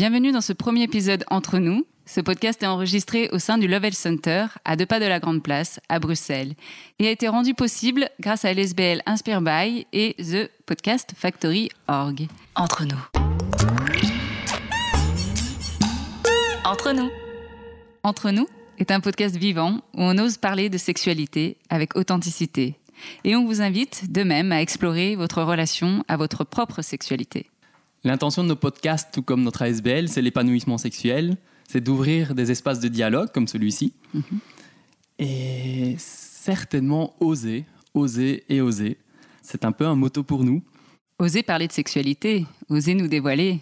Bienvenue dans ce premier épisode Entre nous. Ce podcast est enregistré au sein du Lovell Center, à deux pas de la Grande Place, à Bruxelles, et a été rendu possible grâce à LSBL Inspire By et The Podcast Factory Org. Entre nous. Entre nous. Entre nous est un podcast vivant où on ose parler de sexualité avec authenticité. Et on vous invite de même à explorer votre relation à votre propre sexualité. L'intention de nos podcasts, tout comme notre ASBL, c'est l'épanouissement sexuel, c'est d'ouvrir des espaces de dialogue comme celui-ci. Mhm. Et certainement oser, oser et oser. C'est un peu un motto pour nous. Oser parler de sexualité, oser nous dévoiler.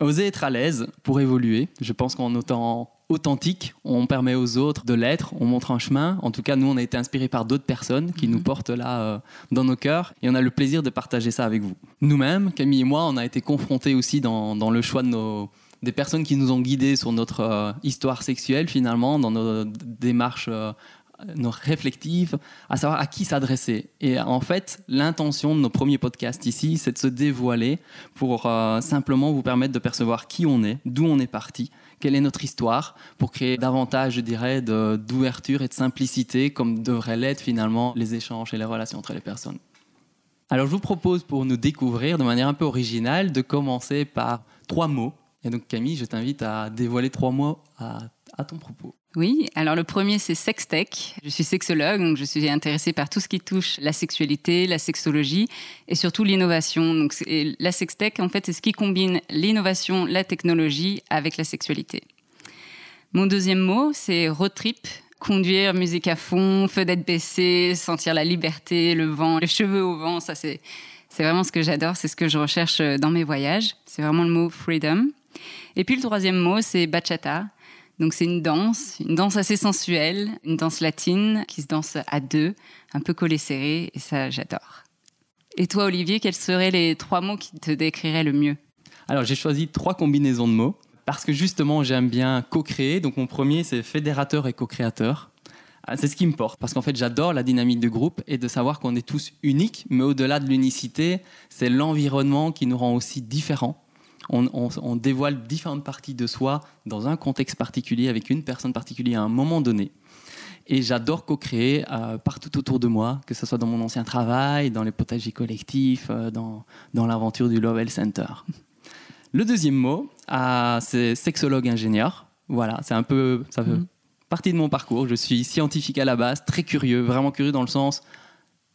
Oser être à l'aise pour évoluer. Je pense qu'en autant authentique, on permet aux autres de l'être, on montre un chemin. En tout cas, nous, on a été inspirés par d'autres personnes qui nous mhm. portent là euh, dans nos cœurs et on a le plaisir de partager ça avec vous. Nous-mêmes, Camille et moi, on a été confrontés aussi dans, le choix de nos, des personnes qui nous ont guidés sur notre euh, histoire sexuelle finalement, dans nos démarches euh, nos réflectives, à savoir à qui s'adresser. Et en fait, l'intention de nos premiers podcasts ici, c'est de se dévoiler pour simplement vous permettre de percevoir qui on est, d'où on est parti, quelle est notre histoire, pour créer davantage, je dirais, d'ouverture et de simplicité, comme devraient l'être finalement les échanges et les relations entre les personnes. Alors je vous propose pour nous découvrir de manière un peu originale de commencer par trois mots. Et donc Camille, je t'invite à dévoiler trois mots à, à ton propos. Oui, alors le premier c'est sextech. Je suis sexologue, donc je suis intéressée par tout ce qui touche la sexualité, la sexologie et surtout l'innovation. Donc la sextech en fait c'est ce qui combine l'innovation, la technologie avec la sexualité. Mon deuxième mot c'est road trip. Conduire, musique à fond, fenêtre baissée, sentir la liberté, le vent, les cheveux au vent, ça c'est c'est vraiment ce que j'adore, c'est ce que je recherche dans mes voyages. C'est vraiment le mot freedom. Et puis le troisième mot c'est bachata. Donc c'est une danse, une danse assez sensuelle, une danse latine qui se danse à deux, un peu collé serré, et ça j'adore. Et toi Olivier, quels seraient les trois mots qui te décriraient le mieux? Alors j'ai choisi trois combinaisons de mots parce que justement j'aime bien co-créer. Donc mon premier c'est fédérateur et co-créateur. Ah, c'est ce qui me porte parce qu'en fait j'adore la dynamique de groupe et de savoir qu'on est tous uniques, mais au-delà de l'unicité, c'est l'environnement qui nous rend aussi différents on, dévoile différentes parties de soi dans un contexte particulier, avec une personne particulière à un moment donné. Et j'adore co-créer euh, partout autour de moi, que ce soit dans mon ancien travail, dans les potagers collectifs, euh, dans, l'aventure du Lovell Center. Le deuxième mot, euh, c'est sexologue ingénieur. Voilà, c'est un peu, ça fait mm-hmm. partie de mon parcours. Je suis scientifique à la base, très curieux, vraiment curieux dans le sens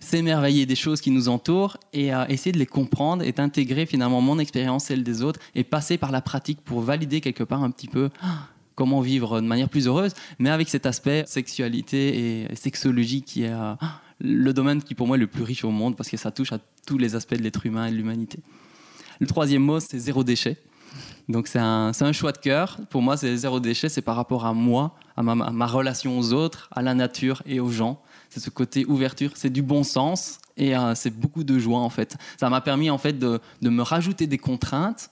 s'émerveiller des choses qui nous entourent et essayer de les comprendre et d'intégrer finalement mon expérience, celle des autres, et passer par la pratique pour valider quelque part un petit peu ah, comment vivre de manière plus heureuse, mais avec cet aspect sexualité et sexologie qui est ah, le domaine qui pour moi est le plus riche au monde parce que ça touche à tous les aspects de l'être humain et de l'humanité. Le troisième mot, c'est zéro déchet. Donc c'est un, choix de cœur. Pour moi, c'est zéro déchet, c'est par rapport à moi, à ma relation aux autres, à la nature et aux gens c'est ce côté ouverture, c'est du bon sens et euh, c'est beaucoup de joie en fait. Ça m'a permis en fait de, me rajouter des contraintes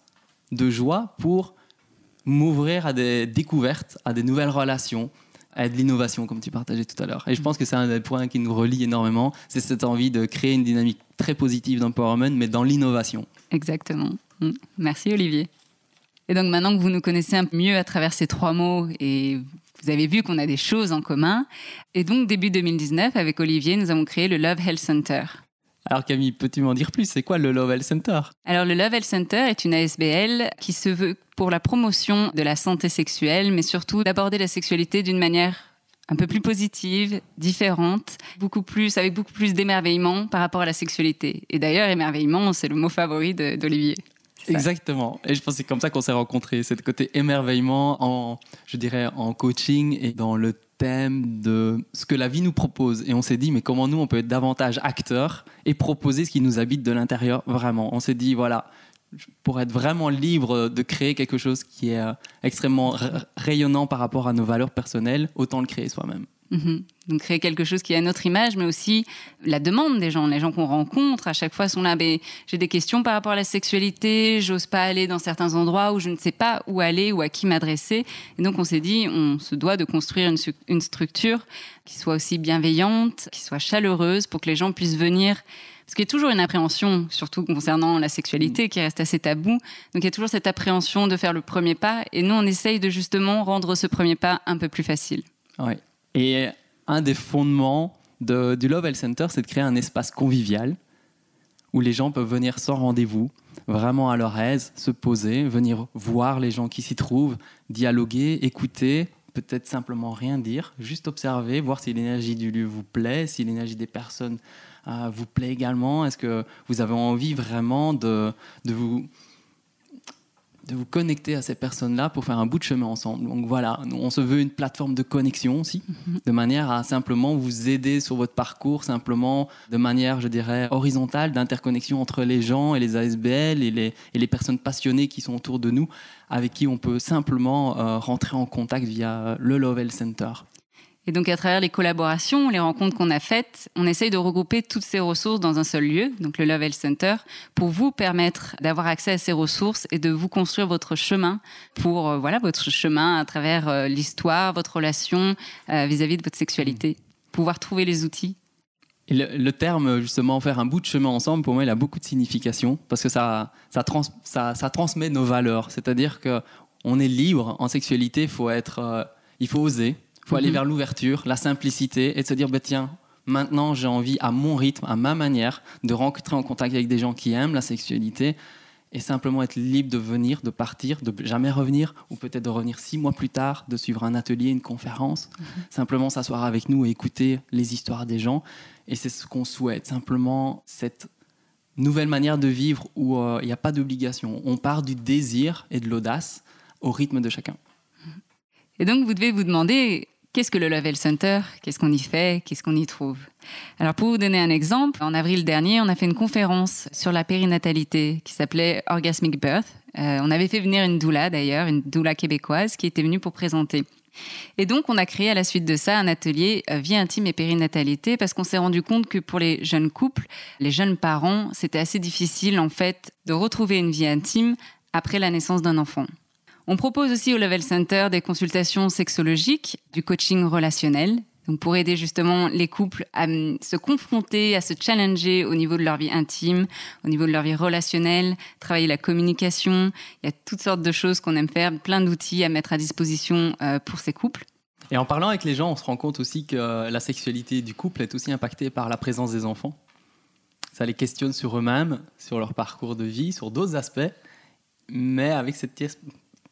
de joie pour m'ouvrir à des découvertes, à des nouvelles relations, à de l'innovation comme tu partageais tout à l'heure. Et je pense que c'est un des points qui nous relie énormément, c'est cette envie de créer une dynamique très positive d'empowerment, mais dans l'innovation. Exactement. Mm. Merci Olivier. Et donc maintenant que vous nous connaissez un peu mieux à travers ces trois mots et vous avez vu qu'on a des choses en commun. Et donc, début 2019, avec Olivier, nous avons créé le Love Health Center. Alors Camille, peux-tu m'en dire plus? C'est quoi le Love Health Center? Alors le Love Health Center est une ASBL qui se veut pour la promotion de la santé sexuelle, mais surtout d'aborder la sexualité d'une manière un peu plus positive, différente, beaucoup plus avec beaucoup plus d'émerveillement par rapport à la sexualité. Et d'ailleurs, émerveillement, c'est le mot favori d'Olivier. Exactement. Et je pense que c'est comme ça qu'on s'est rencontrés. C'est le côté émerveillement en, je dirais, en coaching et dans le thème de ce que la vie nous propose. Et on s'est dit, mais comment nous, on peut être davantage acteurs et proposer ce qui nous habite de l'intérieur vraiment. On s'est dit, voilà, pour être vraiment libre de créer quelque chose qui est euh, extrêmement rayonnant par rapport à nos valeurs personnelles, autant le créer soi-même. Mhm. Donc créer quelque chose qui est à notre image, mais aussi la demande des gens. Les gens qu'on rencontre à chaque fois sont là. J'ai des questions par rapport à la sexualité, j'ose pas aller dans certains endroits où je ne sais pas où aller ou à qui m'adresser. Et donc on s'est dit, on se doit de construire une, une structure qui soit aussi bienveillante, qui soit chaleureuse, pour que les gens puissent venir qu'il y a toujours une appréhension, surtout concernant la sexualité, qui reste assez tabou. Donc il y a toujours cette appréhension de faire le premier pas. Et nous, on essaye de justement rendre ce premier pas un peu plus facile. Ouais. Et un des fondements de, du Love Health Center, c'est de créer un espace convivial où les gens peuvent venir sans rendez-vous, vraiment à leur aise, se poser, venir voir les gens qui s'y trouvent, dialoguer, écouter, peut-être simplement rien dire, juste observer, voir si l'énergie du lieu vous plaît, si l'énergie des personnes euh, vous plaît également. Est-ce que vous avez envie vraiment de, de vous de vous connecter à ces personnes-là pour faire un bout de chemin ensemble. Donc voilà, on se veut une plateforme de connexion aussi, mhm. de manière à simplement vous aider sur votre parcours, simplement de manière, je dirais, horizontale, d'interconnexion entre les gens et les ASBL et les, et les personnes passionnées qui sont autour de nous, avec qui on peut simplement euh, rentrer en contact via le Lovell Center. Et donc, à travers les collaborations, les rencontres qu'on a faites, on essaye de regrouper toutes ces ressources dans un seul lieu, donc le Love Health Center, pour vous permettre d'avoir accès à ces ressources et de vous construire votre chemin pour, euh, voilà, votre chemin à travers euh, l'histoire, votre relation euh, vis-à-vis de votre sexualité. Pouvoir trouver les outils. Le, terme, justement, faire un bout de chemin ensemble, pour moi, il a beaucoup de signification parce que ça, ça, ça, ça transmet nos valeurs. C'est-à-dire qu'on est libre en sexualité, faut être, il faut oser il faut aller mhm. vers l'ouverture, la simplicité et de se dire, bah, tiens, maintenant j'ai envie à mon rythme, à ma manière, de rentrer en contact avec des gens qui aiment la sexualité et simplement être libre de venir, de partir, de jamais revenir, ou peut-être de revenir six mois plus tard, de suivre un atelier, une conférence, mhm. simplement s'asseoir avec nous et écouter les histoires des gens. Et c'est ce qu'on souhaite, simplement cette nouvelle manière de vivre où euh, il n'y a pas d'obligation. On part du désir et de l'audace au rythme de chacun. Et donc, vous devez vous demander Qu'est-ce que le Level Center? Qu'est-ce qu'on y fait? Qu'est-ce qu'on y trouve? Alors pour vous donner un exemple, en avril dernier, on a fait une conférence sur la périnatalité qui s'appelait Orgasmic Birth. Euh, on avait fait venir une doula d'ailleurs, une doula québécoise qui était venue pour présenter. Et donc, on a créé à la suite de ça un atelier euh, vie intime et périnatalité parce qu'on s'est rendu compte que pour les jeunes couples, les jeunes parents, c'était assez difficile en fait de retrouver une vie intime après la naissance d'un enfant. On propose aussi au Level Center des consultations sexologiques, du coaching relationnel, donc pour aider justement les couples à hum, se confronter, à se challenger au niveau de leur vie intime, au niveau de leur vie relationnelle, travailler la communication. Il y a toutes sortes de choses qu'on aime faire, plein d'outils à mettre à disposition euh, pour ces couples. Et en parlant avec les gens, on se rend compte aussi que la sexualité du couple est aussi impactée par la présence des enfants. Ça les questionne sur eux-mêmes, sur leur parcours de vie, sur d'autres aspects, mais avec cette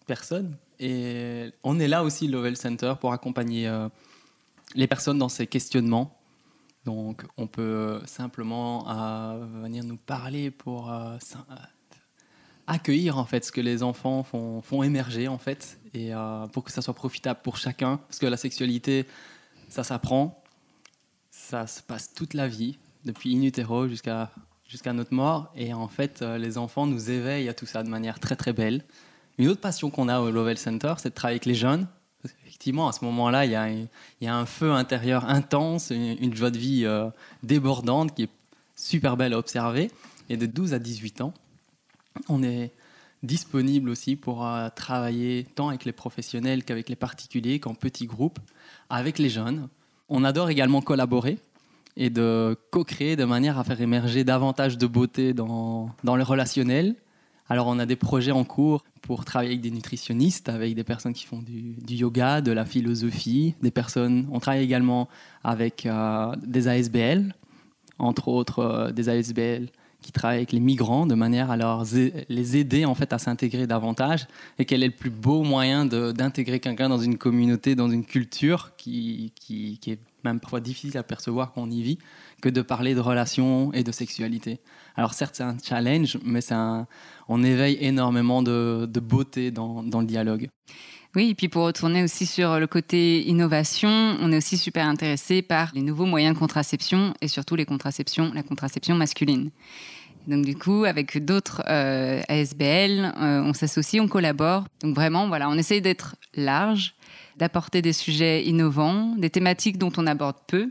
personnes. Et on est là aussi, Lovell Center, pour accompagner euh, les personnes dans ces questionnements. Donc, on peut simplement euh, venir nous parler pour euh, accueillir en fait ce que les enfants font, font émerger en fait, et pour que ça soit profitable pour chacun. Parce que la sexualité, ça s'apprend, ça se passe toute la vie, depuis in utero jusqu'à jusqu'à notre mort. Et en fait, les enfants nous éveillent à tout ça de manière très très belle. Une autre passion qu'on a au Lovell Center, c'est de travailler avec les jeunes. Effectivement, à ce moment-là, il y, a un feu intérieur intense, une, joie de vie euh, débordante qui est super belle à observer. Et de 12 à 18 ans, on est disponible aussi pour euh, travailler tant avec les professionnels qu'avec les particuliers, qu'en petits groupes, avec les jeunes. On adore également collaborer et de co-créer de manière à faire émerger davantage de beauté dans, dans le relationnel. Alors on a des projets en cours pour travailler avec des nutritionnistes, avec des personnes qui font du, yoga, de la philosophie, des personnes. On travaille également avec euh, des ASBL, entre autres euh, des ASBL qui travaillent avec les migrants de manière à leur, les aider en fait à s'intégrer davantage et quel est le plus beau moyen d'intégrer quelqu'un dans une communauté, dans une culture qui, qui, qui est même parfois difficile à percevoir quand on y vit, que de parler de relations et de sexualité. Alors certes, c'est un challenge, mais un, on éveille énormément de, beauté dans, le dialogue. Oui, et puis pour retourner aussi sur le côté innovation, on est aussi super intéressé par les nouveaux moyens de contraception et surtout les contraceptions, la contraception masculine. Donc du coup, avec d'autres euh, ASBL, euh, on s'associe, on collabore. Donc vraiment, voilà, on essaye d'être large, d'apporter des sujets innovants, des thématiques dont on aborde peu,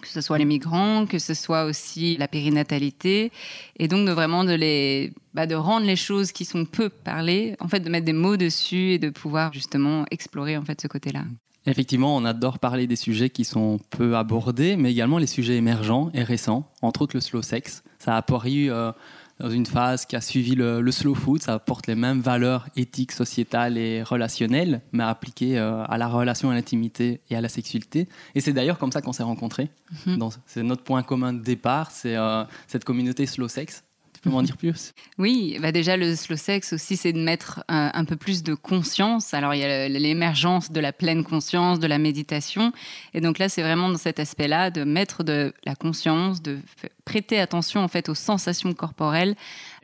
que ce soit les migrants, que ce soit aussi la périnatalité, et donc de vraiment de les, bah, de rendre les choses qui sont peu parlées, en fait, de mettre des mots dessus et de pouvoir justement explorer en fait ce côté-là. Effectivement, on adore parler des sujets qui sont peu abordés, mais également les sujets émergents et récents, entre autres le slow sex. Ça a apparu euh, dans une phase qui a suivi le, slow food, ça apporte les mêmes valeurs éthiques, sociétales et relationnelles, mais appliquées euh, à la relation, à l'intimité et à la sexualité. Et c'est d'ailleurs comme ça qu'on s'est rencontrés. Mhm. C'est notre point commun de départ, c'est euh, cette communauté slow sex peux m'en dire plus? Oui, bah déjà le slow sex aussi, c'est de mettre un, peu plus de conscience. Alors il y a l'émergence de la pleine conscience, de la méditation, et donc là c'est vraiment dans cet aspect-là de mettre de la conscience, de prêter attention en fait aux sensations corporelles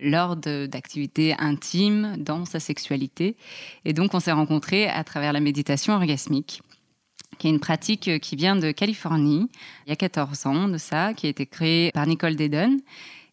lors d'activités intimes dans sa sexualité. Et donc on s'est rencontrés à travers la méditation orgasmique qui est une pratique qui vient de Californie, il y a 14 ans de ça, qui a été créée par Nicole Dedon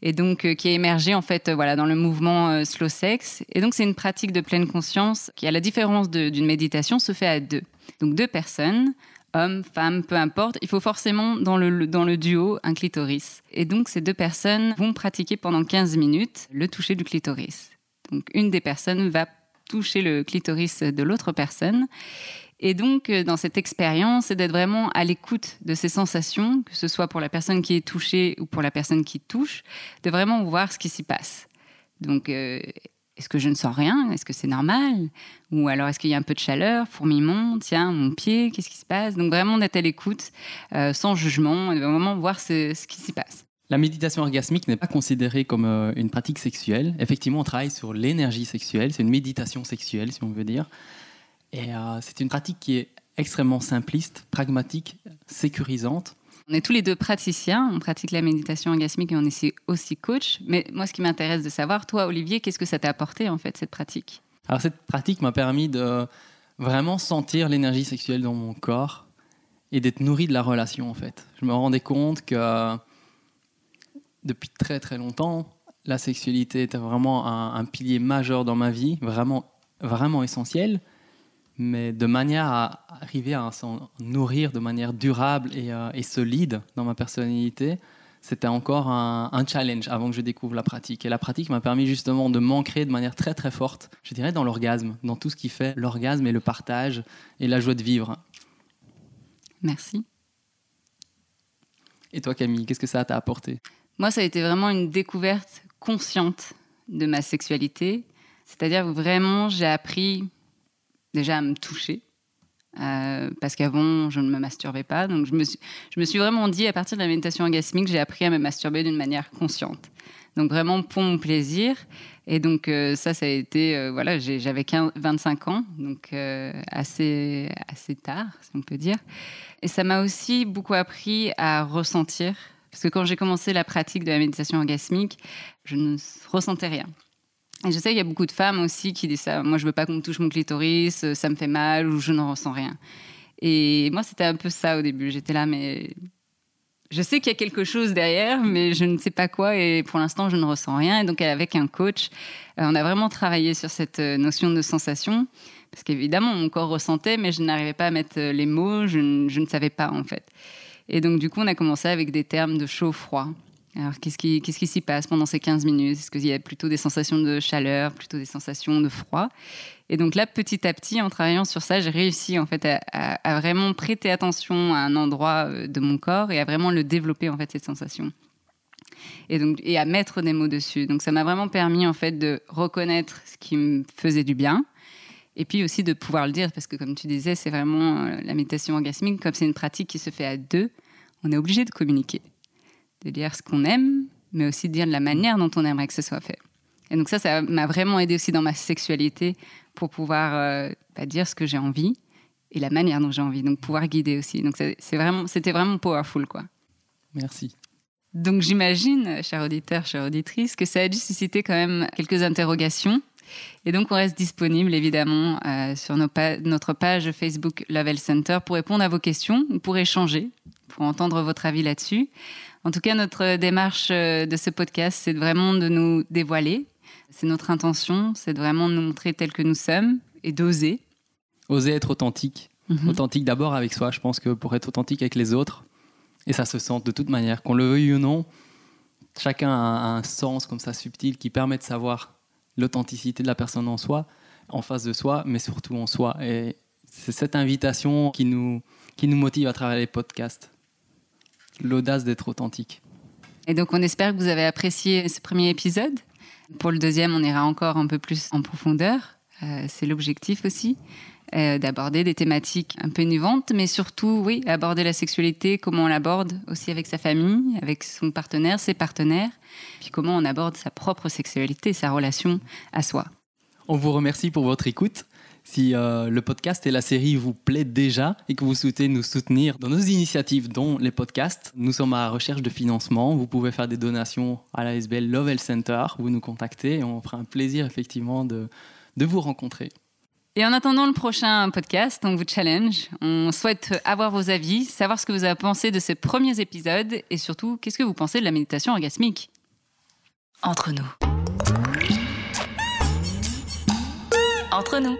et donc euh, qui est émergé en fait euh, voilà dans le mouvement euh, slow sex. Et donc c'est une pratique de pleine conscience qui, à la différence d'une méditation, se fait à deux. Donc deux personnes, hommes, femmes, peu importe, il faut forcément dans le, dans le duo un clitoris. Et donc ces deux personnes vont pratiquer pendant 15 minutes le toucher du clitoris. Donc une des personnes va toucher le clitoris de l'autre personne. Et donc, euh, dans cette expérience, c'est d'être vraiment à l'écoute de ces sensations, que ce soit pour la personne qui est touchée ou pour la personne qui touche, de vraiment voir ce qui s'y passe. Donc, euh, est-ce que je ne sens rien? Est-ce que c'est normal? Ou alors est-ce qu'il y a un peu de chaleur? Fourmillement Tiens, mon pied, qu'est-ce qui se passe? Donc vraiment d'être à l'écoute, euh, sans jugement, et de vraiment voir ce, ce qui s'y passe. La méditation orgasmique n'est pas considérée comme une pratique sexuelle. Effectivement, on travaille sur l'énergie sexuelle. C'est une méditation sexuelle, si on veut dire. Et euh, c'est une pratique qui est extrêmement simpliste, pragmatique, sécurisante. On est tous les deux praticiens, on pratique la méditation orgasmique et on est aussi coach. Mais moi, ce qui m'intéresse de savoir, toi, Olivier, qu'est-ce que ça t'a apporté, en fait, cette pratique? Alors, cette pratique m'a permis de vraiment sentir l'énergie sexuelle dans mon corps et d'être nourri de la relation, en fait. Je me rendais compte que depuis très, très longtemps, la sexualité était vraiment un, un pilier majeur dans ma vie, vraiment, vraiment essentiel mais de manière à arriver à s'en nourrir de manière durable et, euh, solide dans ma personnalité, c'était encore un, challenge avant que je découvre la pratique. Et la pratique m'a permis justement de m'ancrer de manière très très forte, je dirais, dans l'orgasme, dans tout ce qui fait l'orgasme et le partage et la joie de vivre. Merci. Et toi Camille, qu'est-ce que ça t'a apporté? Moi, ça a été vraiment une découverte consciente de ma sexualité. C'est-à-dire vraiment, j'ai appris déjà à me toucher. Euh, parce qu'avant, je ne me masturbais pas. Donc, je me, suis, je me suis vraiment dit, à partir de la méditation orgasmique, j'ai appris à me masturber d'une manière consciente. Donc, vraiment pour mon plaisir. Et donc, euh, ça, ça a été, euh, voilà, j'avais 25 ans, donc assez, assez tard, si on peut dire. Et ça m'a aussi beaucoup appris à ressentir. Parce que quand j'ai commencé la pratique de la méditation orgasmique, je ne ressentais rien. Et je sais qu'il y a beaucoup de femmes aussi qui disent ça. Moi, je veux pas qu'on me touche mon clitoris, euh, ça me fait mal ou je ne ressens rien. Et moi, c'était un peu ça au début. J'étais là, mais je sais qu'il y a quelque chose derrière, mais je ne sais pas quoi. Et pour l'instant, je ne ressens rien. Et donc, avec un coach, euh, on a vraiment travaillé sur cette euh, notion de sensation. Parce qu'évidemment, mon corps ressentait, mais je n'arrivais pas à mettre les mots. Je, je ne savais pas, en fait. Et donc, du coup, on a commencé avec des termes de chaud-froid. Alors, qu'est-ce qui s'y passe pendant ces 15 minutes? Est-ce qu'il y a plutôt des sensations de chaleur, plutôt des sensations de froid? Et donc là, petit à petit, en travaillant sur ça, j'ai réussi en fait à, vraiment prêter attention à un endroit euh, de mon corps et à vraiment le développer en fait cette sensation. Et donc et à mettre des mots dessus. Donc ça m'a vraiment permis en fait de reconnaître ce qui me faisait du bien. Et puis aussi de pouvoir le dire, parce que comme tu disais, c'est vraiment euh, la méditation orgasmique, comme c'est une pratique qui se fait à deux, on est obligé de communiquer de dire ce qu'on aime, mais aussi de dire de la manière dont on aimerait que ce soit fait. Et donc ça, ça m'a vraiment aidé aussi dans ma sexualité pour pouvoir euh, bah, dire ce que j'ai envie et la manière dont j'ai envie, donc pouvoir guider aussi. Donc c'est vraiment, c'était vraiment powerful, quoi. Merci. Donc j'imagine, cher auditeur, chère auditrice, que ça a dû susciter quand même quelques interrogations. Et donc on reste disponible évidemment euh, sur nos notre page Facebook Level Center pour répondre à vos questions ou pour échanger, pour entendre votre avis là-dessus. En tout cas, notre démarche euh, de ce podcast, c'est vraiment de nous dévoiler. C'est notre intention, c'est vraiment de nous montrer tels que nous sommes et d'oser. Oser être authentique. Mhm. Authentique d'abord avec soi, je pense que pour être authentique avec les autres, et ça se sent de toute manière, qu'on le veuille ou non, chacun a un sens comme ça subtil qui permet de savoir l'authenticité de la personne en soi, en face de soi, mais surtout en soi. Et c'est cette invitation qui nous, qui nous motive à travers les podcasts. L'audace d'être authentique. Et donc, on espère que vous avez apprécié ce premier épisode. Pour le deuxième, on ira encore un peu plus en profondeur. Euh, c'est l'objectif aussi. Euh, d'aborder des thématiques un peu innovantes, mais surtout, oui, aborder la sexualité, comment on l'aborde aussi avec sa famille, avec son partenaire, ses partenaires, puis comment on aborde sa propre sexualité, sa relation à soi. On vous remercie pour votre écoute. Si euh, le podcast et la série vous plaît déjà et que vous souhaitez nous soutenir dans nos initiatives, dont les podcasts, nous sommes à la recherche de financement. Vous pouvez faire des donations à la SBL Lovell Center. Vous nous contactez et on fera un plaisir effectivement de, de vous rencontrer. Et en attendant le prochain podcast, on vous challenge. On souhaite avoir vos avis, savoir ce que vous avez pensé de ces premiers épisodes et surtout, qu'est-ce que vous pensez de la méditation orgasmique? Entre nous. Entre nous.